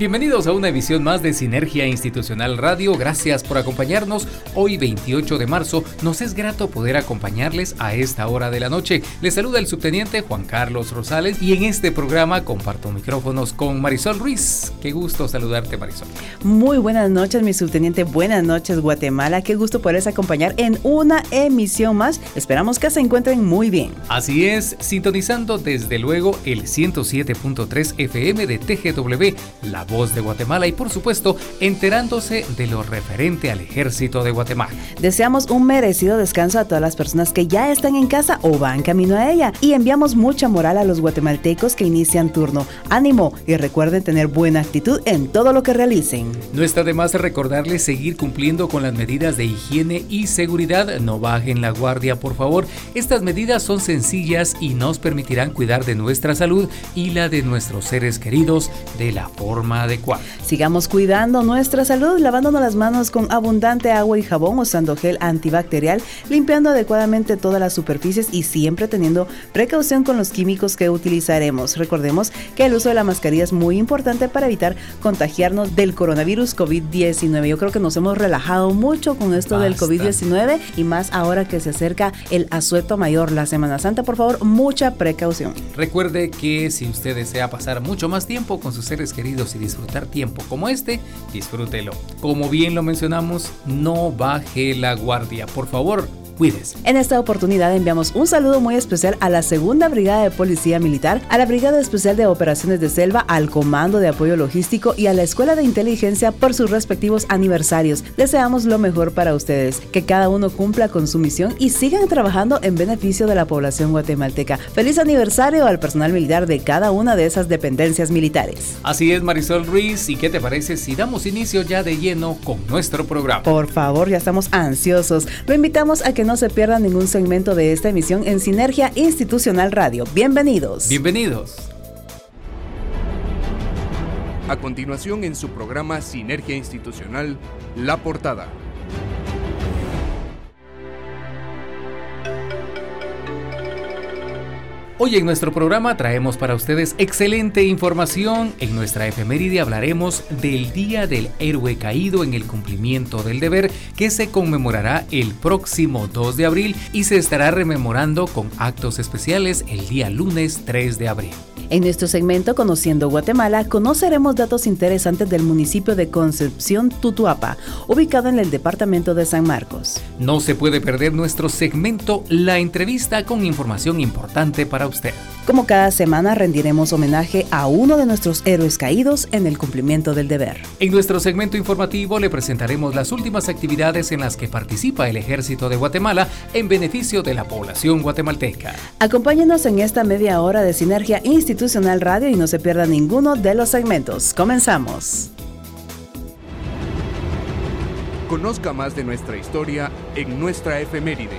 Bienvenidos a una edición más de Sinergia Institucional Radio. Gracias por acompañarnos. Hoy 28 de marzo nos es grato poder acompañarles a esta hora de la noche. Les saluda el subteniente Juan Carlos Rosales y en este programa comparto micrófonos con Marisol Ruiz. Qué gusto saludarte Marisol. Muy buenas noches mi subteniente. Buenas noches Guatemala. Qué gusto poderles acompañar en una emisión más. Esperamos que se encuentren muy bien. Así es, sintonizando desde luego el 107.3 FM de TGW, la Voz de Guatemala y por supuesto enterándose de lo referente al ejército de Guatemala. Deseamos un merecido descanso a todas las personas que ya están en casa o van camino a ella y enviamos mucha moral a los guatemaltecos que inician turno. Ánimo y recuerden tener buena actitud en todo lo que realicen. No está de más recordarles seguir cumpliendo con las medidas de higiene y seguridad. No bajen la guardia, por favor. Estas medidas son sencillas y nos permitirán cuidar de nuestra salud y la de nuestros seres queridos de la forma adecuada. Sigamos cuidando nuestra salud, lavándonos las manos con abundante agua y jabón, usando gel antibacterial, limpiando adecuadamente todas las superficies y siempre teniendo precaución con los químicos que utilizaremos. Recordemos que el uso de la mascarilla es muy importante para evitar contagiarnos del coronavirus COVID-19. Yo creo que nos hemos relajado mucho con esto del COVID-19 y más ahora que se acerca el asueto mayor, la Semana Santa. Por favor, mucha precaución. Recuerde que si usted desea pasar mucho más tiempo con sus seres queridos y disfrutar tiempo como este, disfrútelo. Como bien lo mencionamos, no baje la guardia. Por favor, en esta oportunidad enviamos un saludo muy especial a la Segunda Brigada de Policía Militar, a la Brigada Especial de Operaciones de Selva, al Comando de Apoyo Logístico y a la Escuela de Inteligencia por sus respectivos aniversarios. Deseamos lo mejor para ustedes, que cada uno cumpla con su misión y sigan trabajando en beneficio de la población guatemalteca. Feliz aniversario al personal militar de cada una de esas dependencias militares. Así es, Marisol Ruiz. ¿Y qué te parece si damos inicio ya de lleno con nuestro programa? Por favor, ya estamos ansiosos. Lo invitamos a que no se pierda ningún segmento de esta emisión en Sinergia Institucional Radio. Bienvenidos. Bienvenidos. A continuación en su programa Sinergia Institucional, La Portada. Hoy en nuestro programa traemos para ustedes excelente información. En nuestra efeméride hablaremos del Día del Héroe Caído en el cumplimiento del deber que se conmemorará el próximo 2 de abril y se estará rememorando con actos especiales el día lunes 3 de abril. En nuestro segmento Conociendo Guatemala conoceremos datos interesantes del municipio de Concepción Tutuapa, ubicado en el departamento de San Marcos. No se puede perder nuestro segmento La entrevista con información importante para usted. Como cada semana rendiremos homenaje a uno de nuestros héroes caídos en el cumplimiento del deber. En nuestro segmento informativo le presentaremos las últimas actividades en las que participa el Ejército de Guatemala en beneficio de la población guatemalteca. Acompáñenos en esta media hora de Sinergia Institucional Radio y no se pierda ninguno de los segmentos. Comenzamos. Conozca más de nuestra historia en nuestra efeméride.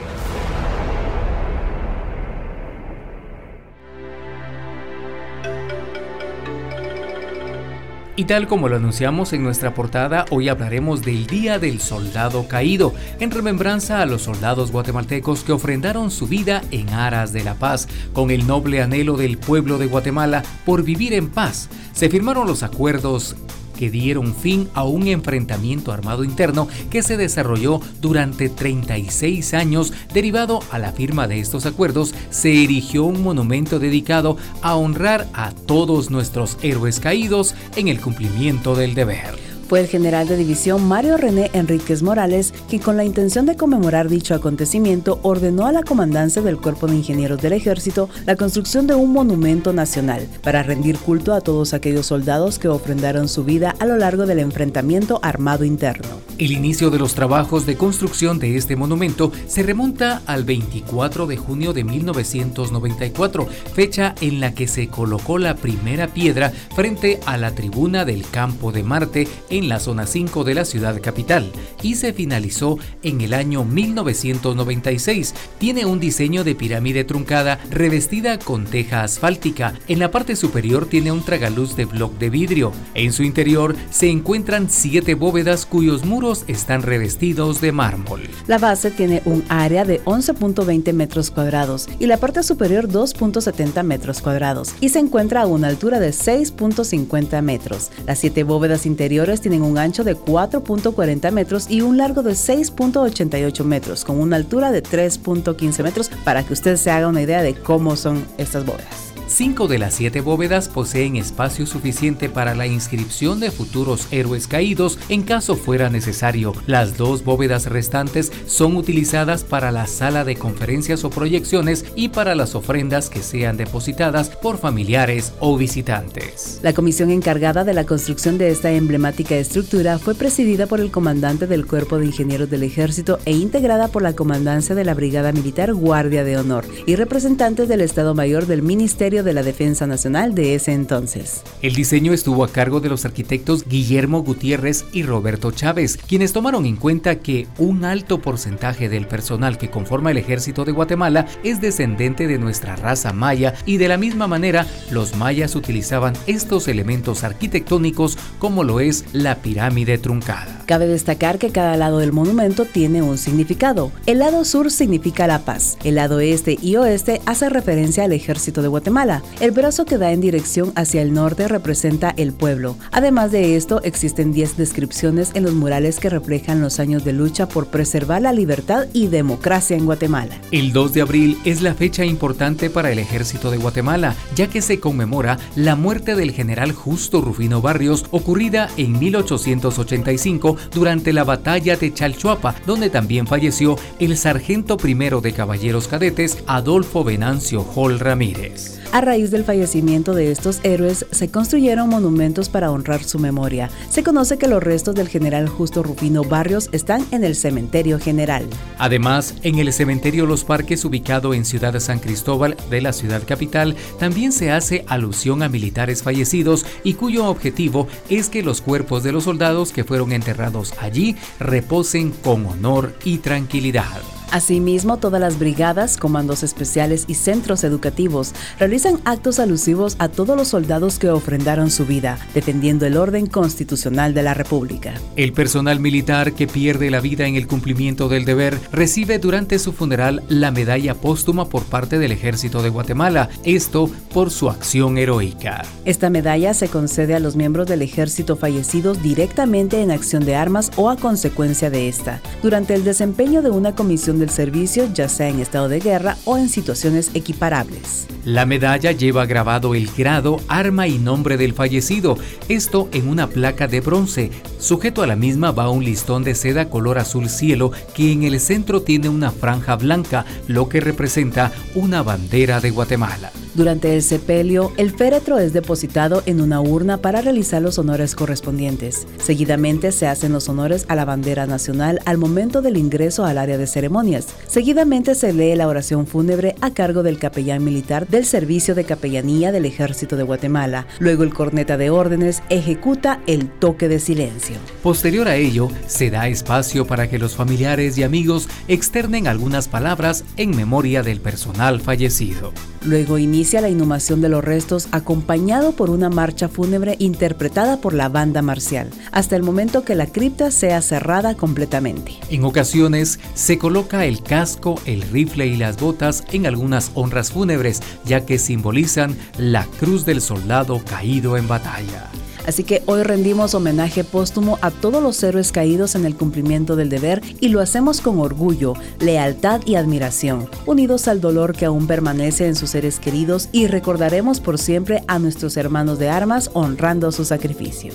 Y tal como lo anunciamos en nuestra portada, hoy hablaremos del Día del Soldado Caído, en remembranza a los soldados guatemaltecos que ofrendaron su vida en aras de la paz, con el noble anhelo del pueblo de Guatemala por vivir en paz. Se firmaron los acuerdos que dieron fin a un enfrentamiento armado interno que se desarrolló durante 36 años. Derivado a la firma de estos acuerdos, se erigió un monumento dedicado a honrar a todos nuestros héroes caídos en el cumplimiento del deber. Fue el general de división Mario René Enríquez Morales quien con la intención de conmemorar dicho acontecimiento ordenó a la comandancia del Cuerpo de Ingenieros del Ejército la construcción de un monumento nacional para rendir culto a todos aquellos soldados que ofrendaron su vida a lo largo del enfrentamiento armado interno. El inicio de los trabajos de construcción de este monumento se remonta al 24 de junio de 1994, fecha en la que se colocó la primera piedra frente a la tribuna del Campo de Marte en en la zona 5 de la ciudad capital y se finalizó en el año 1996. Tiene un diseño de pirámide truncada revestida con teja asfáltica. En la parte superior tiene un tragaluz de bloc de vidrio. En su interior se encuentran siete bóvedas cuyos muros están revestidos de mármol. La base tiene un área de 11.20 metros cuadrados y la parte superior 2.70 metros cuadrados y se encuentra a una altura de 6.50 metros. Las siete bóvedas interiores tienen un ancho de 4.40 metros y un largo de 6.88 metros con una altura de 3.15 metros para que usted se haga una idea de cómo son estas bóvedas. Cinco de las siete bóvedas poseen espacio suficiente para la inscripción de futuros héroes caídos en caso fuera necesario. Las dos bóvedas restantes son utilizadas para la sala de conferencias o proyecciones y para las ofrendas que sean depositadas por familiares o visitantes. La comisión encargada de la construcción de esta emblemática estructura fue presidida por el comandante del Cuerpo de Ingenieros del Ejército e integrada por la comandancia de la Brigada Militar Guardia de Honor y representantes del Estado Mayor del Ministerio de la Defensa Nacional de ese entonces. El diseño estuvo a cargo de los arquitectos Guillermo Gutiérrez y Roberto Chávez, quienes tomaron en cuenta que un alto porcentaje del personal que conforma el ejército de Guatemala es descendente de nuestra raza maya y de la misma manera los mayas utilizaban estos elementos arquitectónicos como lo es la pirámide truncada. Cabe destacar que cada lado del monumento tiene un significado. El lado sur significa la paz, el lado este y oeste hace referencia al ejército de Guatemala el brazo que da en dirección hacia el norte representa el pueblo. Además de esto, existen 10 descripciones en los murales que reflejan los años de lucha por preservar la libertad y democracia en Guatemala. El 2 de abril es la fecha importante para el ejército de Guatemala, ya que se conmemora la muerte del general Justo Rufino Barrios ocurrida en 1885 durante la batalla de Chalchuapa, donde también falleció el sargento primero de caballeros cadetes Adolfo Venancio Hall Ramírez. A raíz del fallecimiento de estos héroes, se construyeron monumentos para honrar su memoria. Se conoce que los restos del general Justo Rufino Barrios están en el Cementerio General. Además, en el Cementerio Los Parques, ubicado en Ciudad San Cristóbal de la ciudad capital, también se hace alusión a militares fallecidos y cuyo objetivo es que los cuerpos de los soldados que fueron enterrados allí reposen con honor y tranquilidad. Asimismo, todas las brigadas, comandos especiales y centros educativos realizan actos alusivos a todos los soldados que ofrendaron su vida, defendiendo el orden constitucional de la República. El personal militar que pierde la vida en el cumplimiento del deber recibe durante su funeral la medalla póstuma por parte del Ejército de Guatemala, esto por su acción heroica. Esta medalla se concede a los miembros del ejército fallecidos directamente en acción de armas o a consecuencia de esta, durante el desempeño de una comisión del servicio, ya sea en estado de guerra o en situaciones equiparables. La medalla lleva grabado el grado, arma y nombre del fallecido, esto en una placa de bronce. Sujeto a la misma va un listón de seda color azul cielo que en el centro tiene una franja blanca, lo que representa una bandera de Guatemala. Durante el sepelio, el féretro es depositado en una urna para realizar los honores correspondientes. Seguidamente se hacen los honores a la bandera nacional al momento del ingreso al área de ceremonias. Seguidamente se lee la oración fúnebre a cargo del capellán militar del Servicio de Capellanía del Ejército de Guatemala. Luego el corneta de órdenes ejecuta el toque de silencio. Posterior a ello, se da espacio para que los familiares y amigos externen algunas palabras en memoria del personal fallecido. Luego inicia la inhumación de los restos acompañado por una marcha fúnebre interpretada por la banda marcial, hasta el momento que la cripta sea cerrada completamente. En ocasiones se coloca el casco, el rifle y las botas en algunas honras fúnebres, ya que simbolizan la cruz del soldado caído en batalla. Así que hoy rendimos homenaje póstumo a todos los héroes caídos en el cumplimiento del deber y lo hacemos con orgullo, lealtad y admiración, unidos al dolor que aún permanece en sus seres queridos y recordaremos por siempre a nuestros hermanos de armas honrando su sacrificio.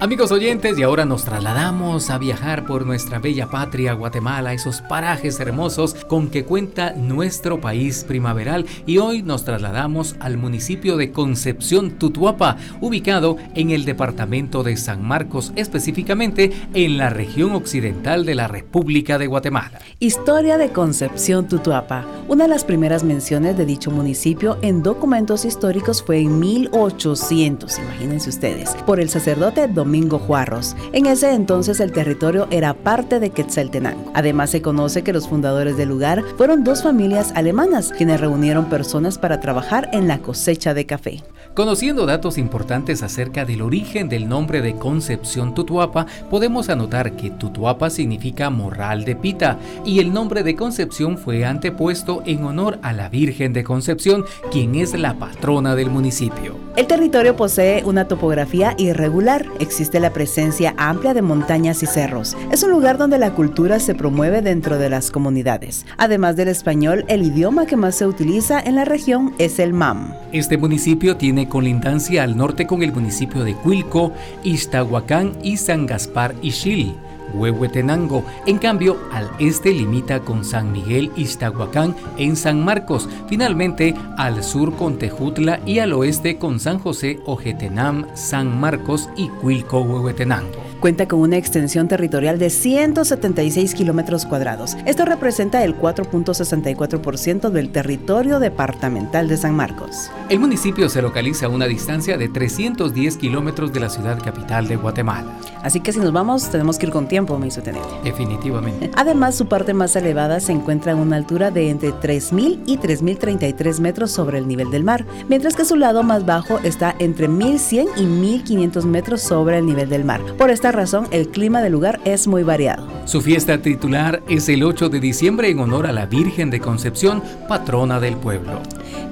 Amigos oyentes, y ahora nos trasladamos a viajar por nuestra bella patria Guatemala, esos parajes hermosos con que cuenta nuestro país primaveral. Y hoy nos trasladamos al municipio de Concepción Tutuapa, ubicado en el departamento de San Marcos, específicamente en la región occidental de la República de Guatemala. Historia de Concepción Tutuapa. Una de las primeras menciones de dicho municipio en documentos históricos fue en 1800, imagínense ustedes, por el sacerdote Don Domingo Juarros. En ese entonces el territorio era parte de Quetzaltenango. Además se conoce que los fundadores del lugar fueron dos familias alemanas quienes reunieron personas para trabajar en la cosecha de café. Conociendo datos importantes acerca del origen del nombre de Concepción Tutuapa, podemos anotar que Tutuapa significa morral de pita y el nombre de Concepción fue antepuesto en honor a la Virgen de Concepción, quien es la patrona del municipio. El territorio posee una topografía irregular, existe la presencia amplia de montañas y cerros. Es un lugar donde la cultura se promueve dentro de las comunidades. Además del español, el idioma que más se utiliza en la región es el MAM. Este municipio tiene colindancia al norte con el municipio de Cuilco, Iztahuacán y San Gaspar Ixil. Huehuetenango. En cambio, al este limita con San Miguel Iztahuacán en San Marcos, finalmente al sur con Tejutla y al oeste con San José Ojetenam, San Marcos y Cuilco Huehuetenango cuenta con una extensión territorial de 176 kilómetros cuadrados. Esto representa el 4.64% del territorio departamental de San Marcos. El municipio se localiza a una distancia de 310 kilómetros de la ciudad capital de Guatemala. Así que si nos vamos, tenemos que ir con tiempo, me hizo tener. Definitivamente. Además, su parte más elevada se encuentra a una altura de entre 3.000 y 3.033 metros sobre el nivel del mar, mientras que su lado más bajo está entre 1.100 y 1.500 metros sobre el nivel del mar. Por esta razón, el clima del lugar es muy variado. Su fiesta titular es el 8 de diciembre en honor a la Virgen de Concepción, patrona del pueblo.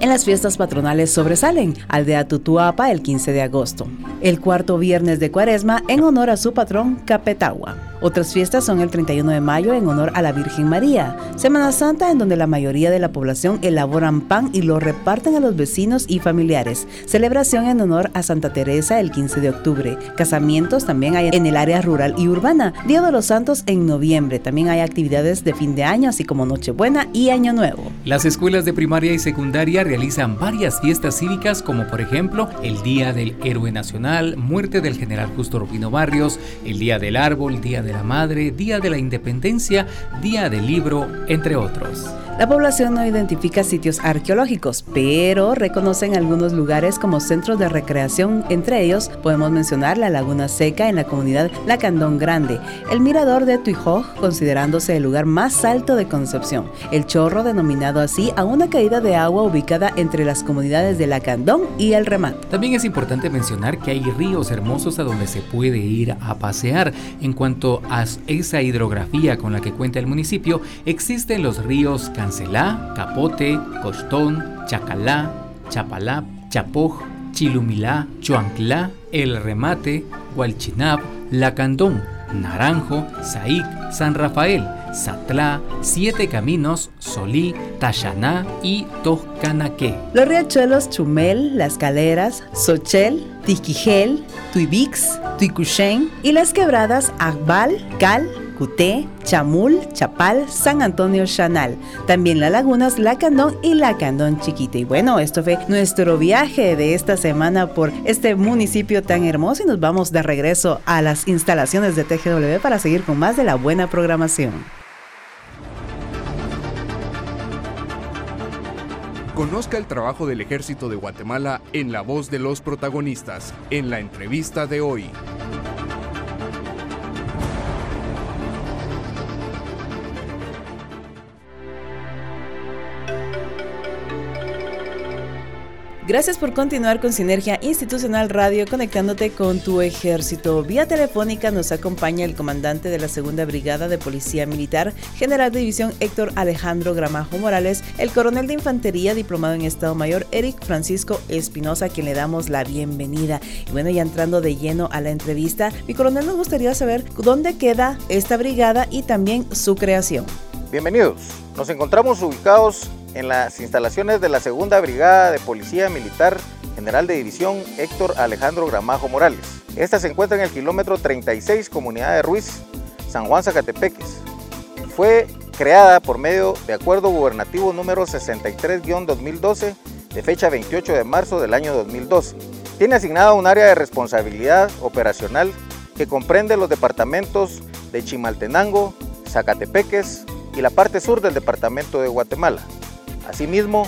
En las fiestas patronales sobresalen Aldea Tutuapa el 15 de agosto, el cuarto viernes de Cuaresma en honor a su patrón Capetagua. Otras fiestas son el 31 de mayo en honor a la Virgen María, Semana Santa en donde la mayoría de la población elaboran pan y lo reparten a los vecinos y familiares, celebración en honor a Santa Teresa el 15 de octubre, casamientos también hay en el área rural y urbana, Día de los Santos en noviembre, también hay actividades de fin de año así como Nochebuena y Año Nuevo. Las escuelas de primaria y secundaria realizan varias fiestas cívicas como por ejemplo el Día del Héroe Nacional, muerte del general Justo Rufino Barrios, el Día del Árbol, Día de la Madre, Día de la Independencia, Día del Libro, entre otros. La población no identifica sitios arqueológicos, pero reconocen algunos lugares como centros de recreación. Entre ellos podemos mencionar la Laguna Seca en la comunidad Lacandón Grande, el Mirador de Tuijó, considerándose el lugar más alto de Concepción, el Chorro denominado así a una caída de agua ubicada entre las comunidades de Lacandón y el Remat. También es importante mencionar que hay ríos hermosos a donde se puede ir a pasear. En cuanto a esa hidrografía con la que cuenta el municipio, existen los ríos Cancelá, Capote, Costón, Chacalá, Chapalá, Chapoj, Chilumilá, Chuanclá, El Remate, Hualchinab, Lacandón, Naranjo, Saic, San Rafael, Satlá, Siete Caminos, Solí, Tachaná y Toscanaque. Los riachuelos Chumel, Las Caleras, Sochel, Tiquijel, Tuibix, Tuicuchen y las quebradas Agbal, Cal, Cuté, Chamul, Chapal, San Antonio Chanal. También las lagunas Lacandón y Lacandón Chiquita. Y bueno, esto fue nuestro viaje de esta semana por este municipio tan hermoso y nos vamos de regreso a las instalaciones de TGW para seguir con más de la buena programación. Conozca el trabajo del ejército de Guatemala en la voz de los protagonistas, en la entrevista de hoy. Gracias por continuar con Sinergia Institucional Radio conectándote con tu ejército. Vía telefónica nos acompaña el comandante de la Segunda Brigada de Policía Militar, General de División Héctor Alejandro Gramajo Morales, el coronel de Infantería diplomado en Estado Mayor Eric Francisco Espinosa, a quien le damos la bienvenida. Y bueno, ya entrando de lleno a la entrevista, mi coronel nos gustaría saber dónde queda esta brigada y también su creación. Bienvenidos. Nos encontramos ubicados en las instalaciones de la Segunda Brigada de Policía Militar general de división Héctor Alejandro Gramajo Morales. Esta se encuentra en el kilómetro 36, comunidad de Ruiz, San Juan Zacatepeques. Fue creada por medio de acuerdo gubernativo número 63-2012 de fecha 28 de marzo del año 2012. Tiene asignada un área de responsabilidad operacional que comprende los departamentos de Chimaltenango, Zacatepeques y la parte sur del departamento de Guatemala. Asimismo,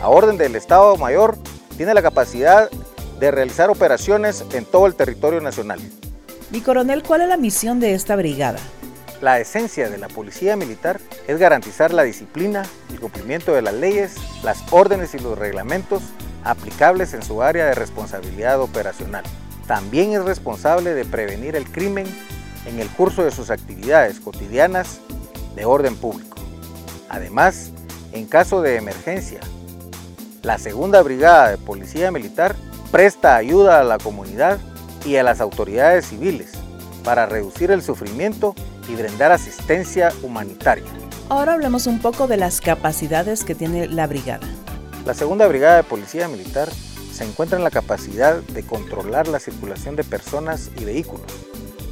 a orden del Estado Mayor, tiene la capacidad de realizar operaciones en todo el territorio nacional. Mi coronel, ¿cuál es la misión de esta brigada? La esencia de la policía militar es garantizar la disciplina, el cumplimiento de las leyes, las órdenes y los reglamentos aplicables en su área de responsabilidad operacional. También es responsable de prevenir el crimen en el curso de sus actividades cotidianas de orden público. Además, en caso de emergencia, la Segunda Brigada de Policía Militar presta ayuda a la comunidad y a las autoridades civiles para reducir el sufrimiento y brindar asistencia humanitaria. Ahora hablemos un poco de las capacidades que tiene la brigada. La Segunda Brigada de Policía Militar se encuentra en la capacidad de controlar la circulación de personas y vehículos,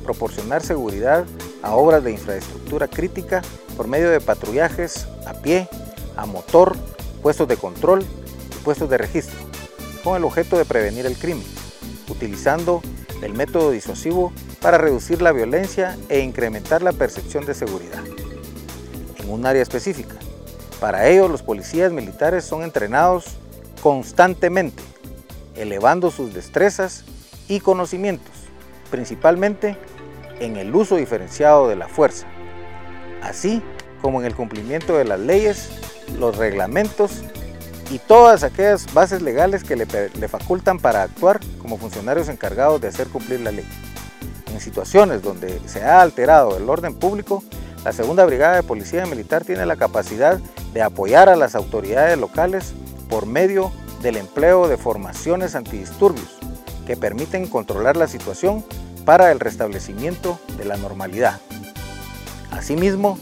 proporcionar seguridad a obras de infraestructura crítica por medio de patrullajes a pie, a motor, puestos de control y puestos de registro, con el objeto de prevenir el crimen, utilizando el método disuasivo para reducir la violencia e incrementar la percepción de seguridad en un área específica. Para ello, los policías militares son entrenados constantemente, elevando sus destrezas y conocimientos, principalmente en el uso diferenciado de la fuerza, así como en el cumplimiento de las leyes, los reglamentos y todas aquellas bases legales que le, facultan para actuar como funcionarios encargados de hacer cumplir la ley. En situaciones donde se ha alterado el orden público, la Segunda Brigada de Policía Militar tiene la capacidad de apoyar a las autoridades locales por medio del empleo de formaciones antidisturbios que permiten controlar la situación para el restablecimiento de la normalidad. Asimismo,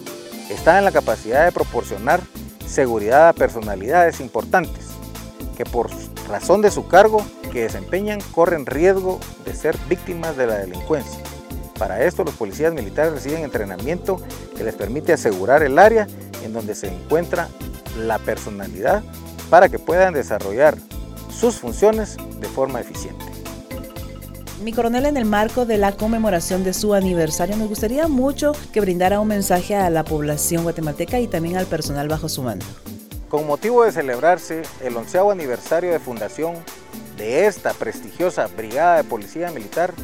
está en la capacidad de proporcionar seguridad a personalidades importantes que por razón de su cargo que desempeñan corren riesgo de ser víctimas de la delincuencia. Para esto los policías militares reciben entrenamiento que les permite asegurar el área en donde se encuentra la personalidad para que puedan desarrollar sus funciones de forma eficiente. Mi coronel, en el marco de la conmemoración de su aniversario, me gustaría mucho que brindara un mensaje a la población guatemalteca y también al personal bajo su mando. Con motivo de celebrarse el onceavo aniversario de fundación de esta prestigiosa Brigada de Policía Militar,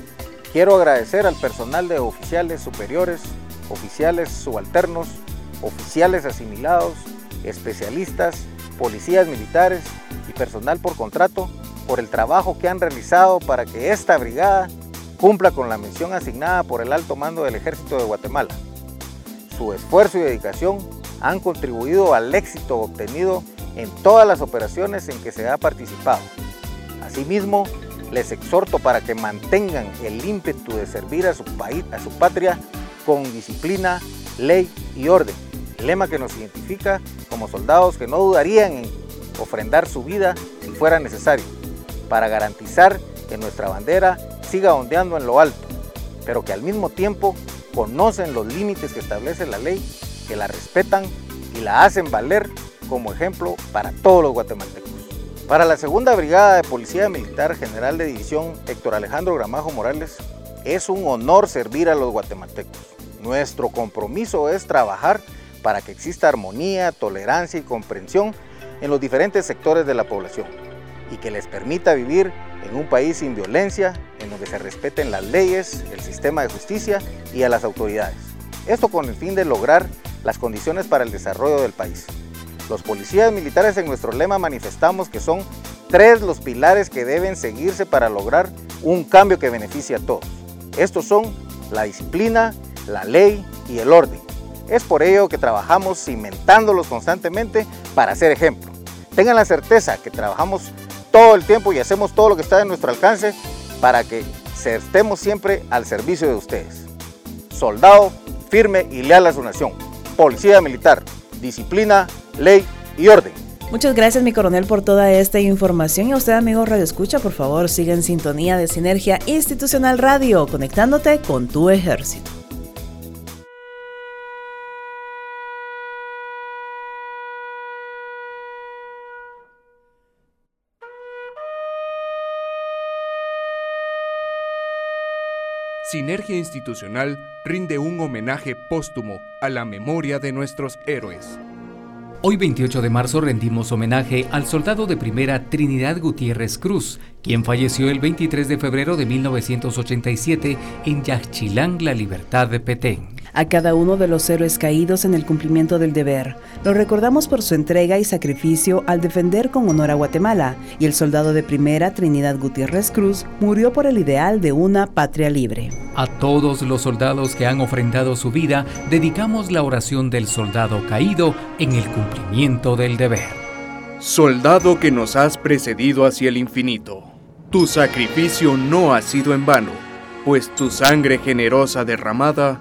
quiero agradecer al personal de oficiales superiores, oficiales subalternos, oficiales asimilados, especialistas, policías militares y personal por contrato por el trabajo que han realizado para que esta brigada cumpla con la misión asignada por el alto mando del Ejército de Guatemala. Su esfuerzo y dedicación han contribuido al éxito obtenido en todas las operaciones en que se ha participado. Asimismo, les exhorto para que mantengan el ímpetu de servir a su país, a su patria, con disciplina, ley y orden. lema que nos identifica como soldados que no dudarían en ofrendar su vida si fuera necesario para garantizar que nuestra bandera siga ondeando en lo alto, pero que al mismo tiempo conocen los límites que establece la ley, que la respetan y la hacen valer como ejemplo para todos los guatemaltecos. Para la segunda brigada de Policía Militar General de División Héctor Alejandro Gramajo Morales, es un honor servir a los guatemaltecos. Nuestro compromiso es trabajar para que exista armonía, tolerancia y comprensión en los diferentes sectores de la población y que les permita vivir en un país sin violencia, en donde se respeten las leyes, el sistema de justicia y a las autoridades. Esto con el fin de lograr las condiciones para el desarrollo del país. Los policías militares en nuestro lema manifestamos que son tres los pilares que deben seguirse para lograr un cambio que beneficie a todos. Estos son la disciplina, la ley y el orden. Es por ello que trabajamos cimentándolos constantemente para ser ejemplo. Tengan la certeza que trabajamos todo el tiempo y hacemos todo lo que está en nuestro alcance para que estemos siempre al servicio de ustedes. Soldado firme y leal a su nación. Policía militar, disciplina, ley y orden. Muchas gracias, mi coronel, por toda esta información. Y a usted, amigo Radio Escucha, por favor, siga en sintonía de Sinergia Institucional Radio, conectándote con tu ejército. Sinergia Institucional rinde un homenaje póstumo a la memoria de nuestros héroes. Hoy 28 de marzo rendimos homenaje al soldado de primera Trinidad Gutiérrez Cruz, quien falleció el 23 de febrero de 1987 en Yaxchilán, La Libertad de Petén a cada uno de los héroes caídos en el cumplimiento del deber. Lo recordamos por su entrega y sacrificio al defender con honor a Guatemala, y el soldado de primera, Trinidad Gutiérrez Cruz, murió por el ideal de una patria libre. A todos los soldados que han ofrendado su vida, dedicamos la oración del soldado caído en el cumplimiento del deber. Soldado que nos has precedido hacia el infinito, tu sacrificio no ha sido en vano, pues tu sangre generosa derramada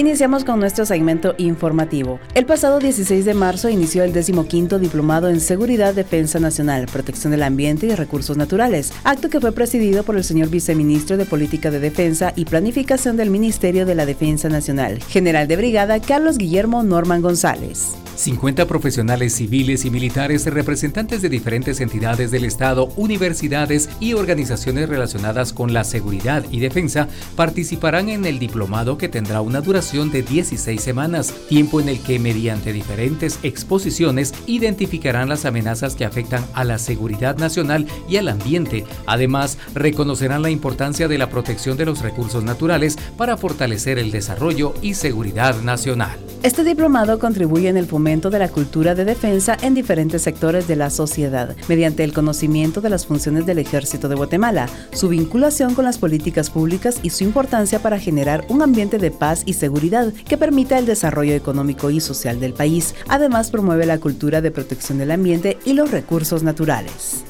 Iniciamos con nuestro segmento informativo. El pasado 16 de marzo inició el 15 Diplomado en Seguridad, Defensa Nacional, Protección del Ambiente y Recursos Naturales, acto que fue presidido por el señor Viceministro de Política de Defensa y Planificación del Ministerio de la Defensa Nacional, General de Brigada Carlos Guillermo Norman González. 50 profesionales civiles y militares, representantes de diferentes entidades del Estado, universidades y organizaciones relacionadas con la seguridad y defensa participarán en el diplomado que tendrá una duración de 16 semanas, tiempo en el que mediante diferentes exposiciones identificarán las amenazas que afectan a la seguridad nacional y al ambiente. Además, reconocerán la importancia de la protección de los recursos naturales para fortalecer el desarrollo y seguridad nacional. Este diplomado contribuye en el fomento de la cultura de defensa en diferentes sectores de la sociedad, mediante el conocimiento de las funciones del Ejército de Guatemala, su vinculación con las políticas públicas y su importancia para generar un ambiente de paz y seguridad que permita el desarrollo económico y social del país. Además, promueve la cultura de protección del ambiente y los recursos naturales.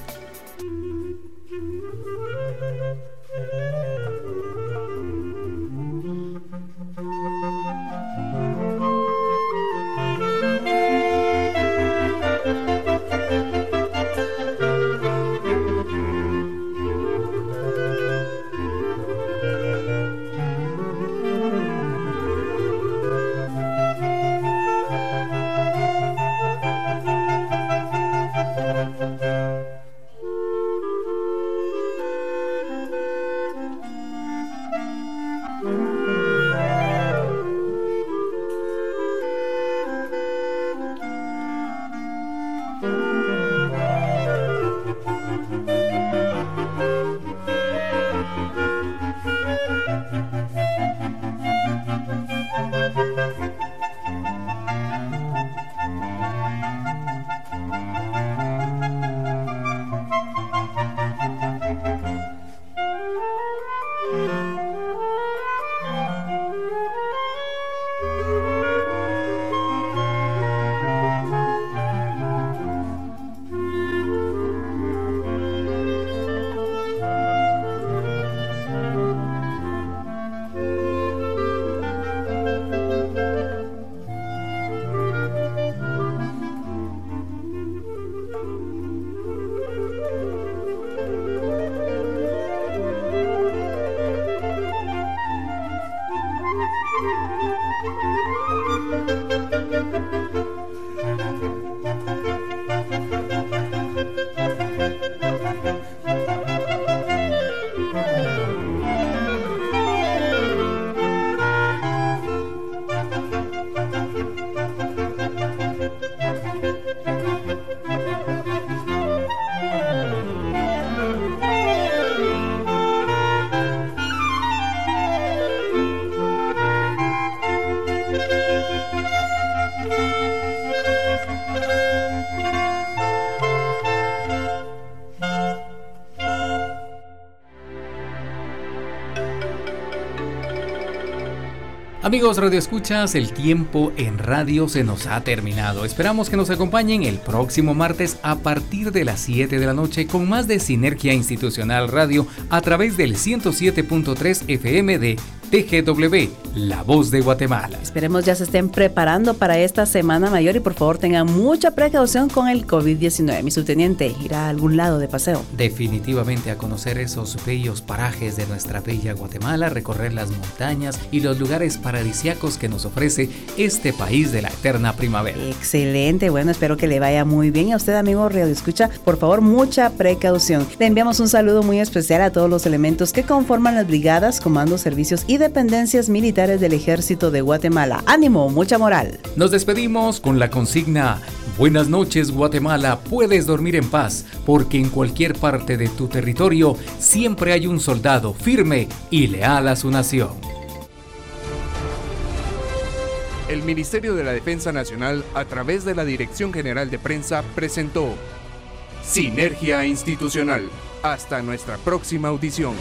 Amigos Radio Escuchas, el tiempo en radio se nos ha terminado. Esperamos que nos acompañen el próximo martes a partir de las 7 de la noche con más de Sinergia Institucional Radio a través del 107.3 FM de TGW, La Voz de Guatemala. Esperemos ya se estén preparando para esta Semana Mayor y por favor tengan mucha precaución con el COVID-19. Mi subteniente, ¿irá a algún lado de paseo? Definitivamente a conocer esos bellos parajes de nuestra bella Guatemala, recorrer las montañas y los lugares paradisiacos que nos ofrece este país de la eterna primavera. Excelente, bueno, espero que le vaya muy bien. Y a usted, amigo Radio Escucha, por favor, mucha precaución. Le enviamos un saludo muy especial a todos los elementos que conforman las brigadas, comandos, servicios y dependencias militares del Ejército de Guatemala. Ánimo, mucha moral. Nos despedimos con la consigna Buenas noches Guatemala, puedes dormir en paz, porque en cualquier parte de tu territorio siempre hay un soldado firme y leal a su nación. El Ministerio de la Defensa Nacional, a través de la Dirección General de Prensa, presentó Sinergia Institucional. Hasta nuestra próxima audición.